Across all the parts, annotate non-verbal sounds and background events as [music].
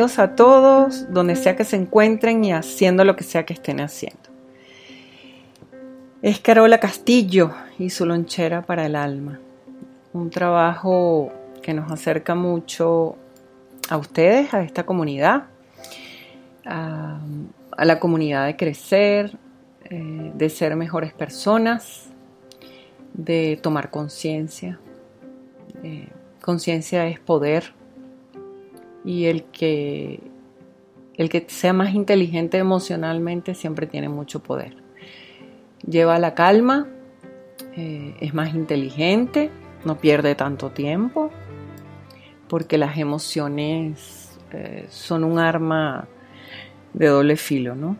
A todos, donde sea que se encuentren y haciendo lo que sea que estén haciendo. Es Carola Castillo y su lonchera para el alma. Un trabajo que nos acerca mucho a ustedes, a esta comunidad, a, a la comunidad de crecer, eh, de ser mejores personas, de tomar conciencia. Eh, conciencia es poder y el que el que sea más inteligente emocionalmente siempre tiene mucho poder. Lleva la calma, eh, es más inteligente, no pierde tanto tiempo, porque las emociones eh, son un arma de doble filo, ¿no?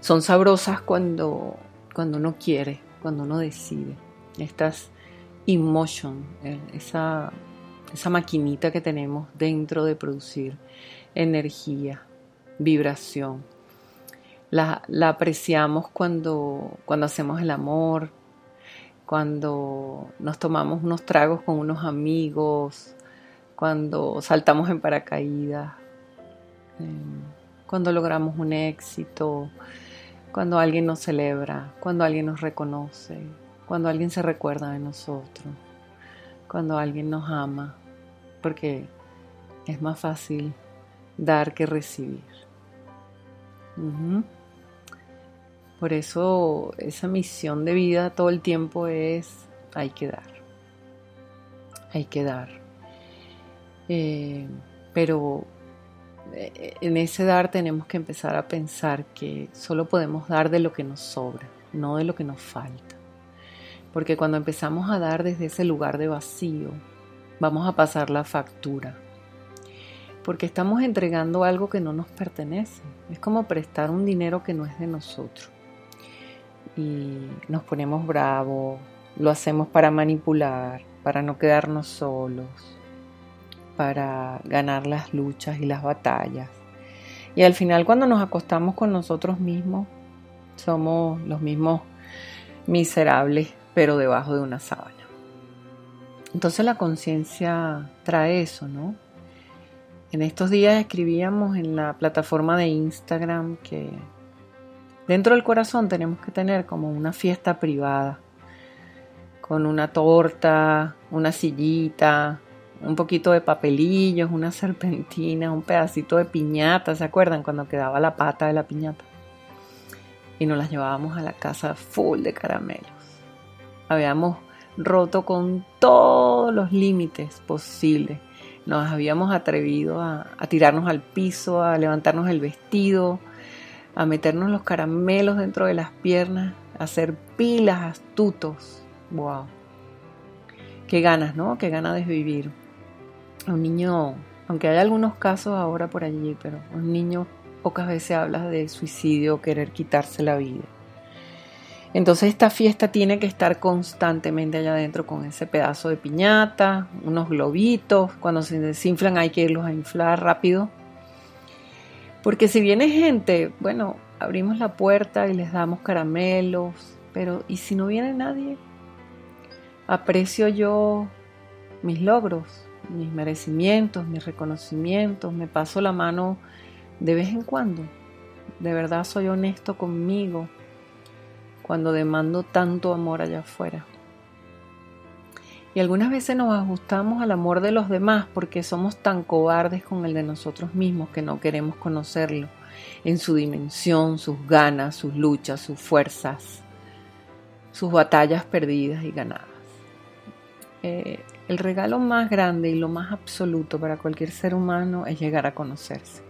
Son sabrosas cuando, cuando uno quiere, cuando uno decide. Estas emotion, eh, esa esa maquinita que tenemos dentro de producir energía, vibración. La, la, apreciamos cuando, cuando hacemos el amor, cuando nos tomamos unos tragos con unos amigos, cuando saltamos en paracaídas, eh, cuando logramos un éxito, cuando alguien nos celebra, cuando alguien nos reconoce, cuando alguien se recuerda de nosotros, cuando alguien nos ama porque es más fácil dar que recibir. Por eso esa misión de vida todo el tiempo es hay que dar, hay que dar. Eh, pero eh, en ese dar tenemos que empezar a pensar que solo podemos dar de lo que nos sobra, no de lo que nos falta. Porque cuando empezamos a dar desde ese lugar de vacío, vamos a pasar la factura. Porque estamos entregando algo que no nos pertenece. Es como prestar un dinero que no es de nosotros. Y nos ponemos bravos, lo hacemos para manipular, para no quedarnos solos, para ganar las luchas y las batallas. Y al final cuando nos acostamos con nosotros mismos, somos los mismos miserables, pero debajo de una sábana. Entonces la conciencia trae eso, ¿no? En estos días escribíamos en la plataforma de Instagram que dentro del corazón tenemos que tener como una fiesta privada, con una torta, una sillita, un poquito de papelillos, una serpentina, un pedacito de piñata, ¿se acuerdan cuando quedaba la pata de la piñata? Y nos las llevábamos a la casa full de caramelos. Habíamos roto con todos los límites posibles. Nos habíamos atrevido a, tirarnos al piso, a levantarnos el vestido, a meternos los caramelos dentro de las piernas, a hacer pilas astutos. ¡Wow! Qué ganas, ¿no? Qué ganas de vivir. Un niño, aunque hay algunos casos ahora por allí, pero un niño pocas veces habla de suicidio o querer quitarse la vida. Entonces esta fiesta tiene que estar constantemente allá adentro con ese pedazo de piñata, unos globitos, cuando se desinflan hay que irlos a inflar rápido. Porque si viene gente, bueno, abrimos la puerta y les damos caramelos, pero ¿y si no viene nadie? aprecio yo mis logros, mis merecimientos, mis reconocimientos, me paso la mano de vez en cuando. De verdad soy honesto conmigo cuando demando tanto amor allá afuera. Y algunas veces nos ajustamos al amor de los demás porque somos tan cobardes con el de nosotros mismos que no queremos conocerlo en su dimensión, sus ganas, sus luchas, sus fuerzas, sus batallas perdidas y ganadas. Eh, el regalo más grande y lo más absoluto para cualquier ser humano es llegar a conocerse.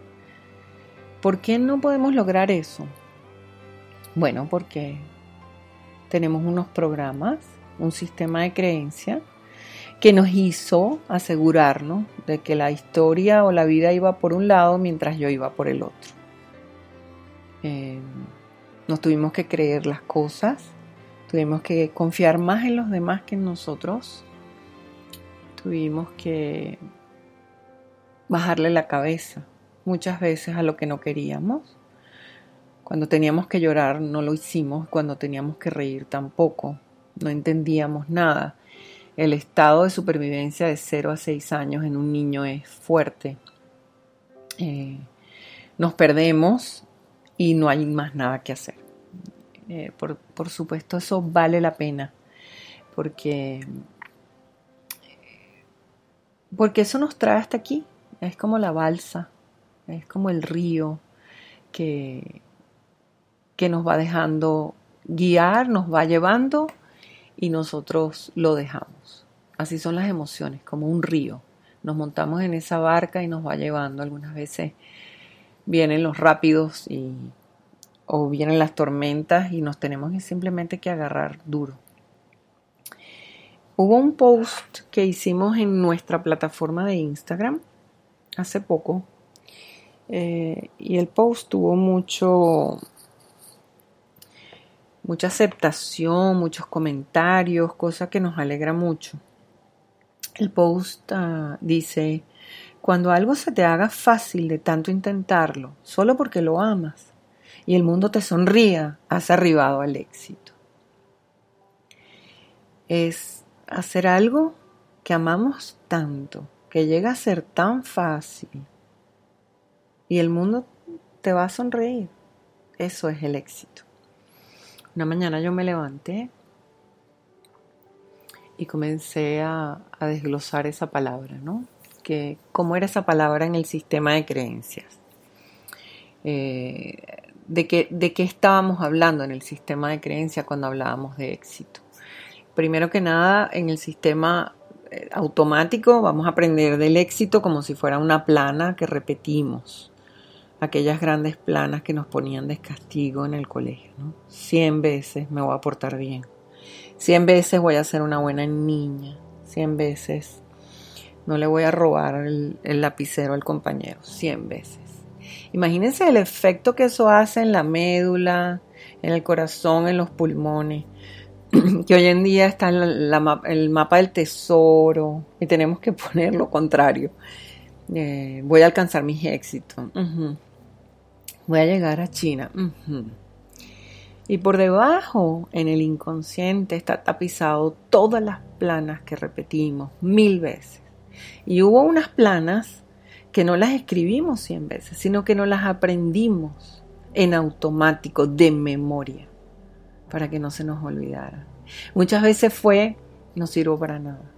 ¿Por qué no podemos lograr eso? Bueno, porque tenemos unos programas, un sistema de creencia que nos hizo asegurarnos de que la historia o la vida iba por un lado mientras yo iba por el otro. Eh, nos tuvimos que creer las cosas, tuvimos que confiar más en los demás que en nosotros, tuvimos que bajarle la cabeza muchas veces a lo que no queríamos. Cuando teníamos que llorar no lo hicimos, cuando teníamos que reír tampoco, no entendíamos nada. El estado de supervivencia de 0 a 6 años en un niño es fuerte. Eh, nos perdemos y no hay más nada que hacer. Eh, por, por, supuesto, eso vale la pena, porque, porque eso nos trae hasta aquí. Es como la balsa, es como el río que, que nos va dejando guiar, nos va llevando y nosotros lo dejamos. Así son las emociones, como un río. Nos montamos en esa barca y nos va llevando algunas veces vienen los rápidos y, o vienen las tormentas y nos tenemos simplemente que agarrar duro. Hubo un post que hicimos en nuestra plataforma de Instagram hace poco eh, y el post tuvo mucho mucha aceptación, muchos comentarios, cosa que nos alegra mucho. El post ah, dice, cuando algo se te haga fácil de tanto intentarlo, solo porque lo amas, y el mundo te sonría, has arribado al éxito. Es hacer algo que amamos tanto, que llega a ser tan fácil, y el mundo te va a sonreír. Eso es el éxito. Una mañana yo me levanté y comencé a, desglosar esa palabra, ¿no? que cómo era esa palabra en el sistema de creencias. Eh, de, qué, de qué estábamos hablando en el sistema de creencias cuando hablábamos de éxito. Primero que nada, en el sistema eh, automático vamos a aprender del éxito como si fuera una plana que repetimos. Aquellas grandes planas que nos ponían de castigo en el colegio. ¿no? Cien veces me voy a portar bien. Cien veces voy a ser una buena niña. Cien veces no le voy a robar el, lapicero al compañero, cien veces. Imagínense el efecto que eso hace en la médula, en el corazón, en los pulmones. [clears throat] que hoy en día está el mapa del tesoro y tenemos que poner lo contrario. Eh, voy a alcanzar mis éxitos. Voy a llegar a China. Y por debajo, en el inconsciente, está tapizado todas las planas que repetimos mil veces. Y hubo unas planas que no las escribimos cien veces, sino que no las aprendimos en automático, de memoria, para que no se nos olvidara. Muchas veces fue, no sirvo para nada.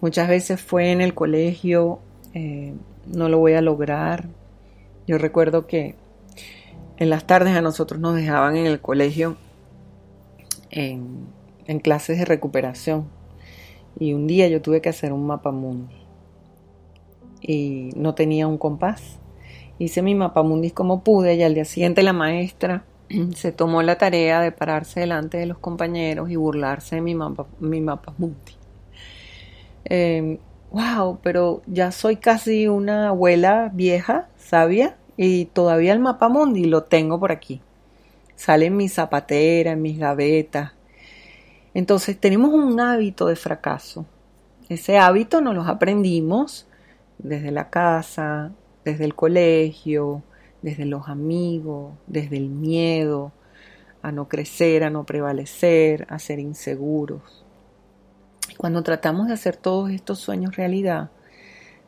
Muchas veces fue en el colegio, eh, no lo voy a lograr. Yo recuerdo que en las tardes a nosotros nos dejaban en el colegio en, clases de recuperación y un día yo tuve que hacer un mapa mundi y no tenía un compás. Hice mi mapa mundi como pude y al día siguiente la maestra [clears throat] se tomó la tarea de pararse delante de los compañeros y burlarse de mi mapa, mi mapa mundi. Wow, pero ya soy casi una abuela vieja, sabia, y todavía el mapa mundi lo tengo por aquí. Sale en mi zapatera, en mis gavetas, entonces tenemos un hábito de fracaso. Ese hábito nos lo aprendimos desde la casa, desde el colegio, desde los amigos, desde el miedo a no crecer, a no prevalecer, a ser inseguros. Cuando tratamos de hacer todos estos sueños realidad,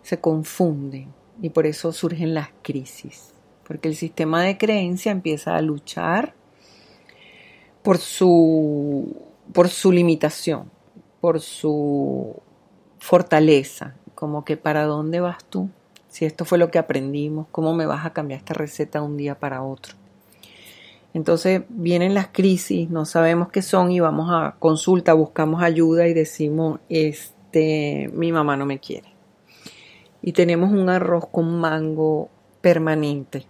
se confunden y por eso surgen las crisis, porque el sistema de creencia empieza a luchar por su, por su limitación, por su fortaleza, como que para dónde vas tú, si esto fue lo que aprendimos, cómo me vas a cambiar esta receta de un día para otro. Entonces vienen las crisis, no sabemos qué son y vamos a consulta, buscamos ayuda y decimos, este, mi mamá no me quiere. Y tenemos un arroz con mango permanente,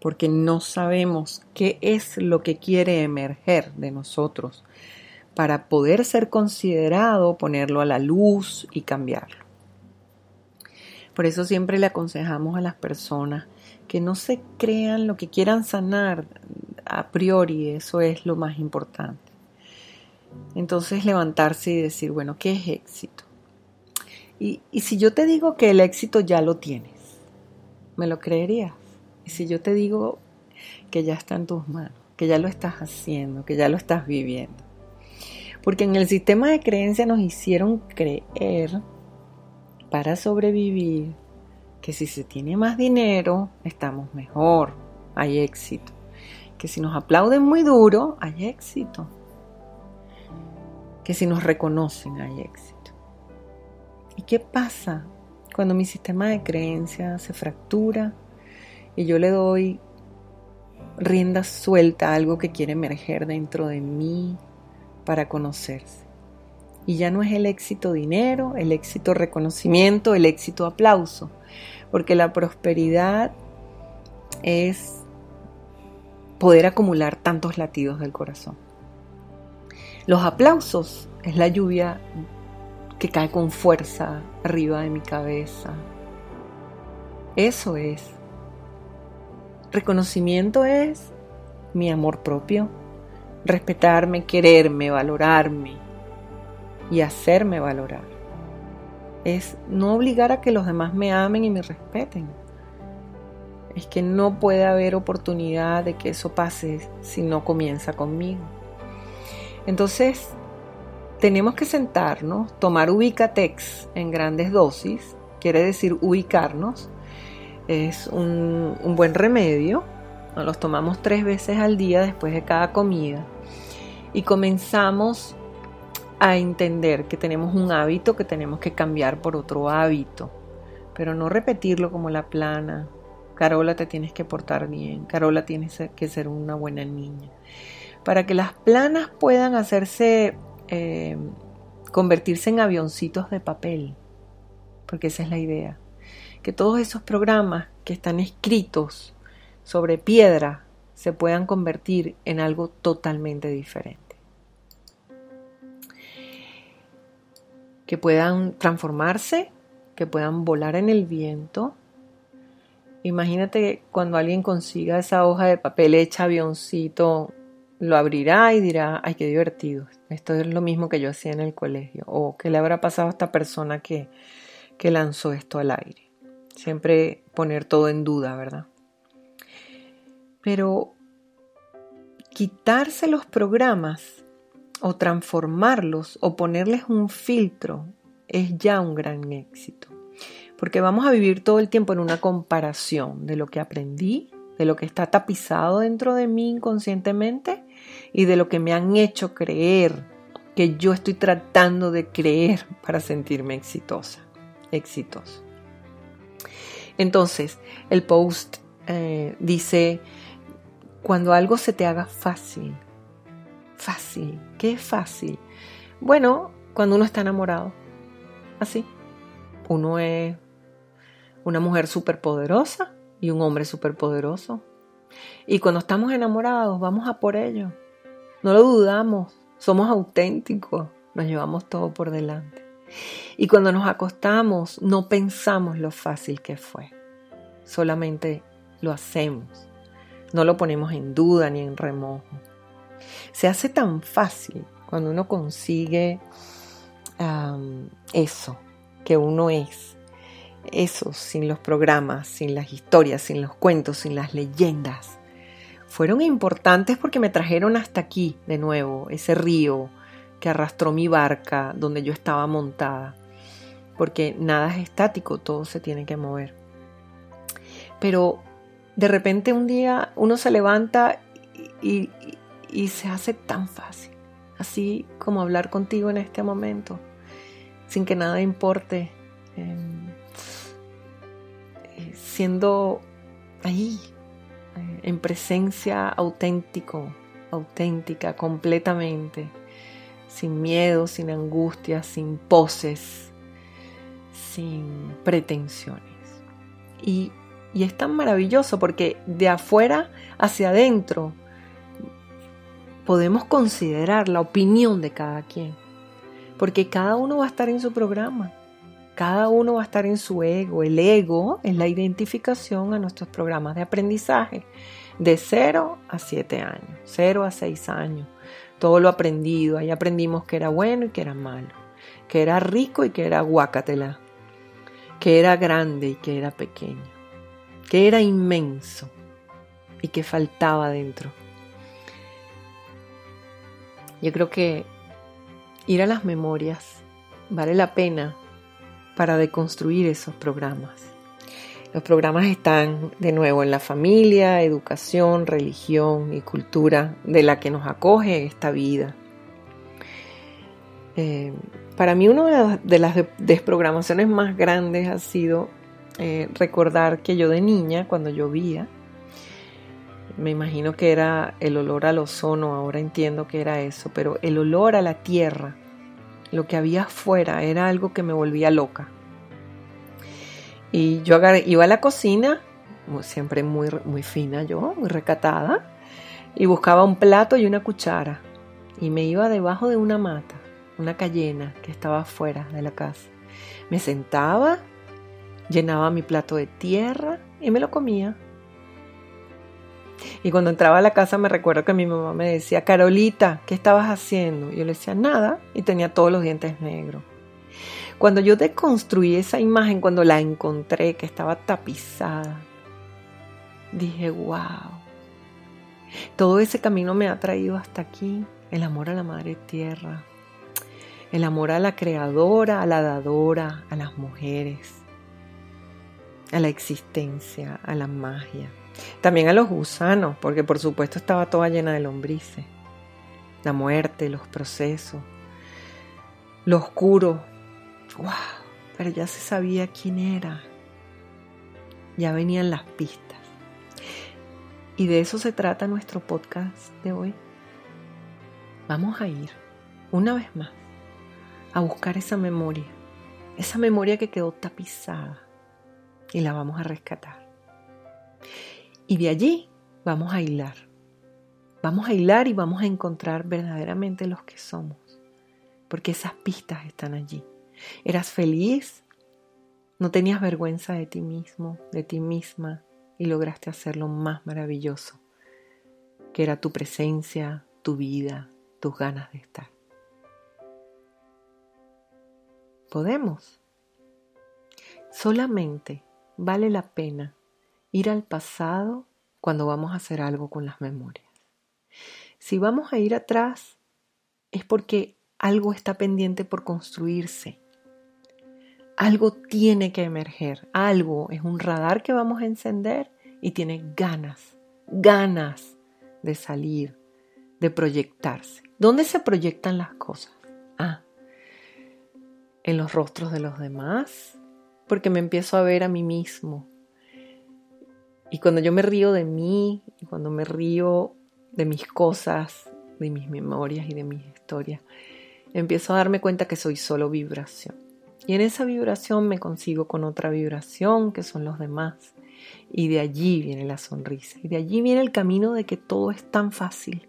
porque no sabemos qué es lo que quiere emerger de nosotros para poder ser considerado, ponerlo a la luz y cambiarlo. Por eso siempre le aconsejamos a las personas que no se crean lo que quieran sanar a priori, eso es lo más importante. Entonces levantarse y decir, bueno, ¿qué es éxito? Y, y si yo te digo que el éxito ya lo tienes, ¿me lo creerías? Y si yo te digo que ya está en tus manos, que ya lo estás haciendo, que ya lo estás viviendo. Porque en el sistema de creencia nos hicieron creer para sobrevivir que si se tiene más dinero, estamos mejor, hay éxito. Que si nos aplauden muy duro, hay éxito. Que si nos reconocen, hay éxito. ¿Y qué pasa cuando mi sistema de creencia se fractura y yo le doy rienda suelta a algo que quiere emerger dentro de mí para conocerse? Y ya no es el éxito dinero, el éxito reconocimiento, el éxito aplauso porque la prosperidad es poder acumular tantos latidos del corazón. Los aplausos es la lluvia que cae con fuerza arriba de mi cabeza. Eso es. Reconocimiento es mi amor propio, respetarme, quererme, valorarme y hacerme valorar es no obligar a que los demás me amen y me respeten. Es que no puede haber oportunidad de que eso pase si no comienza conmigo. Entonces, tenemos que sentarnos, tomar ubicatex en grandes dosis, quiere decir ubicarnos, es un, buen remedio, los tomamos tres veces al día después de cada comida y comenzamos a entender que tenemos un hábito que tenemos que cambiar por otro hábito, pero no repetirlo como la plana. Carola, te tienes que portar bien, Carola, tienes que ser una buena niña. Para que las planas puedan hacerse, eh, convertirse en avioncitos de papel, porque esa es la idea. Que todos esos programas que están escritos sobre piedra se puedan convertir en algo totalmente diferente. que puedan transformarse, que puedan volar en el viento. Imagínate cuando alguien consiga esa hoja de papel hecha avioncito, lo abrirá y dirá, ay, qué divertido. Esto es lo mismo que yo hacía en el colegio. O qué le habrá pasado a esta persona que, que lanzó esto al aire. Siempre poner todo en duda, ¿verdad? Pero quitarse los programas o transformarlos o ponerles un filtro es ya un gran éxito. Porque vamos a vivir todo el tiempo en una comparación de lo que aprendí, de lo que está tapizado dentro de mí inconscientemente y de lo que me han hecho creer que yo estoy tratando de creer para sentirme exitosa, exitoso. Entonces, el post eh, dice, cuando algo se te haga fácil, fácil. ¿Qué es fácil? Bueno, cuando uno está enamorado. Así. Uno es una mujer superpoderosa y un hombre superpoderoso. Y cuando estamos enamorados, vamos a por ello. No lo dudamos. Somos auténticos. Nos llevamos todo por delante. Y cuando nos acostamos, no pensamos lo fácil que fue. Solamente lo hacemos. No lo ponemos en duda ni en remojo. Se hace tan fácil cuando uno consigue eso que uno es. Eso sin los programas, sin las historias, sin los cuentos, sin las leyendas. Fueron importantes porque me trajeron hasta aquí de nuevo, ese río que arrastró mi barca donde yo estaba montada, porque nada es estático, todo se tiene que mover. Pero de repente un día uno se levanta y, se hace tan fácil, así como hablar contigo en este momento, sin que nada importe, em, siendo ahí, eh, en presencia auténtico, auténtica, completamente, sin miedo, sin angustia, sin poses, sin pretensiones. Y, y es tan maravilloso porque de afuera hacia adentro podemos considerar la opinión de cada quien, porque cada uno va a estar en su programa. Cada uno va a estar en su ego. El ego es la identificación a nuestros programas de aprendizaje de 0 a 7 años, 0 a 6 años. Todo lo aprendido. Ahí aprendimos que era bueno y que era malo, que era rico y que era guacatela, que era grande y que era pequeño, que era inmenso y que faltaba dentro. Yo creo que ir a las memorias vale la pena para deconstruir esos programas. Los programas están de nuevo en la familia, educación, religión y cultura de la que nos acoge esta vida. Eh, para mí una de las desprogramaciones más grandes ha sido eh, recordar que yo de niña, cuando llovía, me imagino que era el olor al ozono, ahora entiendo que era eso, pero el olor a la tierra, lo que había afuera, era algo que me volvía loca. Y yo iba a la cocina, siempre muy, muy fina yo, muy recatada, y buscaba un plato y una cuchara. Y me iba debajo de una mata, una cayena que estaba afuera de la casa. Me sentaba, llenaba mi plato de tierra y me lo comía. Y cuando entraba a la casa me recuerdo que mi mamá me decía, Carolita, ¿qué estabas haciendo? Y yo le decía, nada, y tenía todos los dientes negros. Cuando yo deconstruí esa imagen, cuando la encontré, que estaba tapizada, dije, wow, todo ese camino me ha traído hasta aquí, el amor a la Madre Tierra, el amor a la creadora, a la dadora, a las mujeres, a la existencia, a la magia. También a los gusanos, porque por supuesto estaba toda llena de lombrices. La muerte, los procesos, lo oscuro, ¡Wow! Pero ya se sabía quién era. Ya venían las pistas. Y de eso se trata nuestro podcast de hoy. Vamos a ir, una vez más, a buscar esa memoria. Esa memoria que quedó tapizada. Y la vamos a rescatar. Y de allí vamos a hilar. Vamos a hilar y vamos a encontrar verdaderamente los que somos. Porque esas pistas están allí. Eras feliz, no tenías vergüenza de ti mismo, de ti misma, y lograste hacer lo más maravilloso, que era tu presencia, tu vida, tus ganas de estar. Podemos. Solamente vale la pena ir al pasado cuando vamos a hacer algo con las memorias. Si vamos a ir atrás es porque algo está pendiente por construirse algo tiene que emerger, algo es un radar que vamos a encender y tiene ganas, ganas de salir, de proyectarse. ¿Dónde se proyectan las cosas? Ah, en los rostros de los demás, porque me empiezo a ver a mí mismo. Y cuando yo me río de mí, cuando me río de mis cosas, de mis memorias y de mis historias, empiezo a darme cuenta que soy solo vibración. Y en esa vibración me consigo con otra vibración que son los demás. Y de allí viene la sonrisa. Y de allí viene el camino de que todo es tan fácil.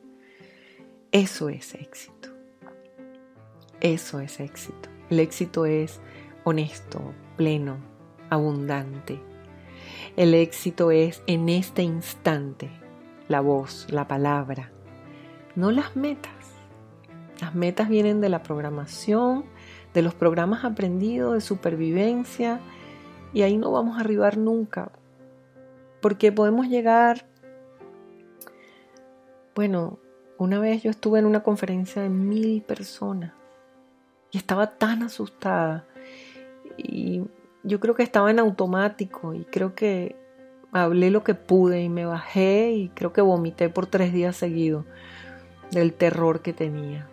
Eso es éxito. Eso es éxito. El éxito es honesto, pleno, abundante. El éxito es en este instante la voz, la palabra, no las metas. Las metas vienen de la programación, de los programas aprendidos de supervivencia y ahí no vamos a arribar nunca, porque podemos llegar, bueno, una vez yo estuve en una conferencia de mil personas y estaba tan asustada y yo creo que estaba en automático y creo que hablé lo que pude y me bajé y creo que vomité por tres días seguidos del terror que tenía.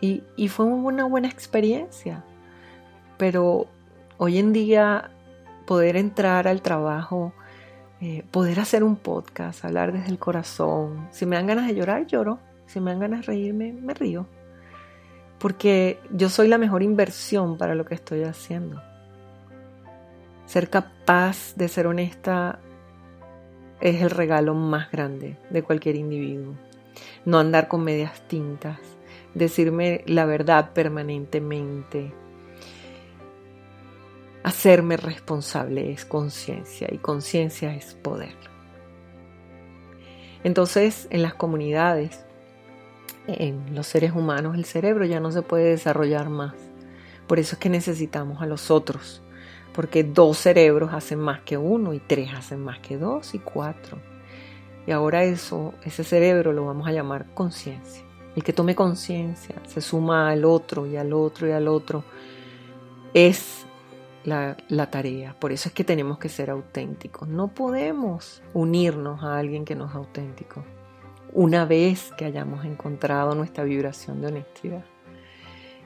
Y, fue una buena experiencia, pero hoy en día poder entrar al trabajo, eh, poder hacer un podcast, hablar desde el corazón, si me dan ganas de llorar, lloro, si me dan ganas de reírme, me río, porque yo soy la mejor inversión para lo que estoy haciendo. Ser capaz de ser honesta es el regalo más grande de cualquier individuo. No andar con medias tintas, decirme la verdad permanentemente. Hacerme responsable es conciencia y conciencia es poder. Entonces, en las comunidades, en los seres humanos, el cerebro ya no se puede desarrollar más. Por eso es que necesitamos a los otros porque dos cerebros hacen más que uno y tres hacen más que dos y cuatro. Y ahora eso, ese cerebro lo vamos a llamar conciencia. El que tome conciencia se suma al otro y al otro y al otro. Es la, la, tarea. Por eso es que tenemos que ser auténticos. No podemos unirnos a alguien que no es auténtico. Una vez que hayamos encontrado nuestra vibración de honestidad.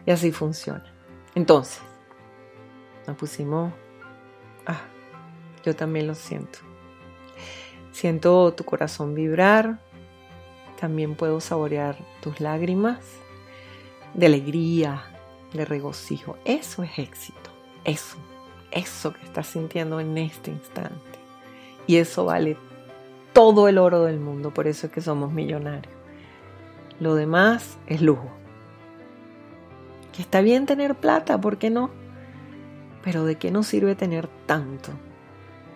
Y así funciona. Entonces, nos pusimos, ah, yo también lo siento. Siento tu corazón vibrar, también puedo saborear tus lágrimas de alegría, de regocijo. Eso es éxito, eso, eso que estás sintiendo en este instante. Y eso vale todo el oro del mundo, por eso es que somos millonarios. Lo demás es lujo. Que está bien tener plata, ¿por qué no? Pero ¿de qué nos sirve tener tanto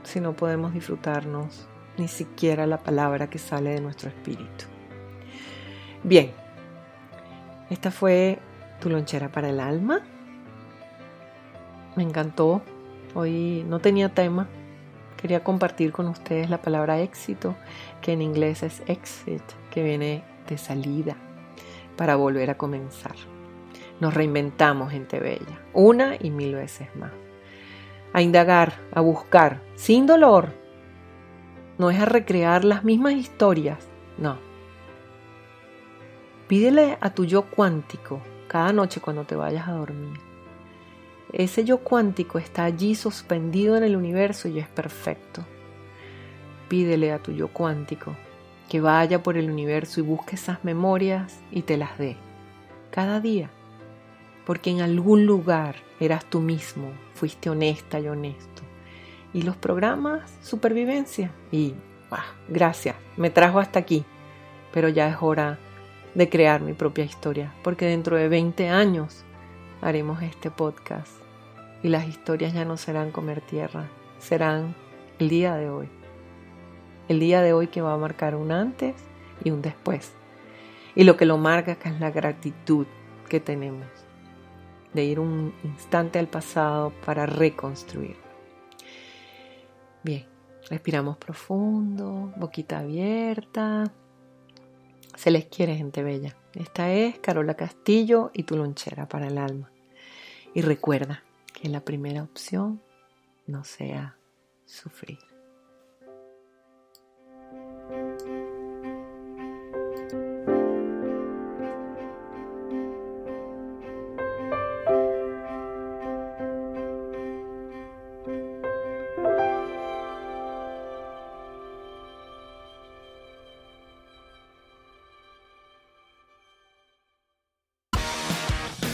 si no podemos disfrutarnos ni siquiera la palabra que sale de nuestro espíritu? Bien, esta fue tu lonchera para el alma. Me encantó. Hoy no tenía tema. Quería compartir con ustedes la palabra éxito, que en inglés es exit, que viene de salida, para volver a comenzar. Nos reinventamos, gente bella, una y mil veces más. A indagar, a buscar, sin dolor. No es a recrear las mismas historias, no. Pídele a tu yo cuántico cada noche cuando te vayas a dormir. Ese yo cuántico está allí suspendido en el universo y es perfecto. Pídele a tu yo cuántico que vaya por el universo y busque esas memorias y te las dé cada día porque en algún lugar eras tú mismo, fuiste honesta y honesto. Y los programas, supervivencia. Y, gracias, me trajo hasta aquí. Pero ya es hora de crear mi propia historia, porque dentro de 20 años haremos este podcast y las historias ya no serán comer tierra, serán el día de hoy. El día de hoy que va a marcar un antes y un después. Y lo que lo marca es la gratitud que tenemos de ir un instante al pasado para reconstruir. Bien, respiramos profundo, boquita abierta. Se les quiere, gente bella. Esta es Carola Castillo y tu lonchera para el alma. Y recuerda que la primera opción no sea sufrir.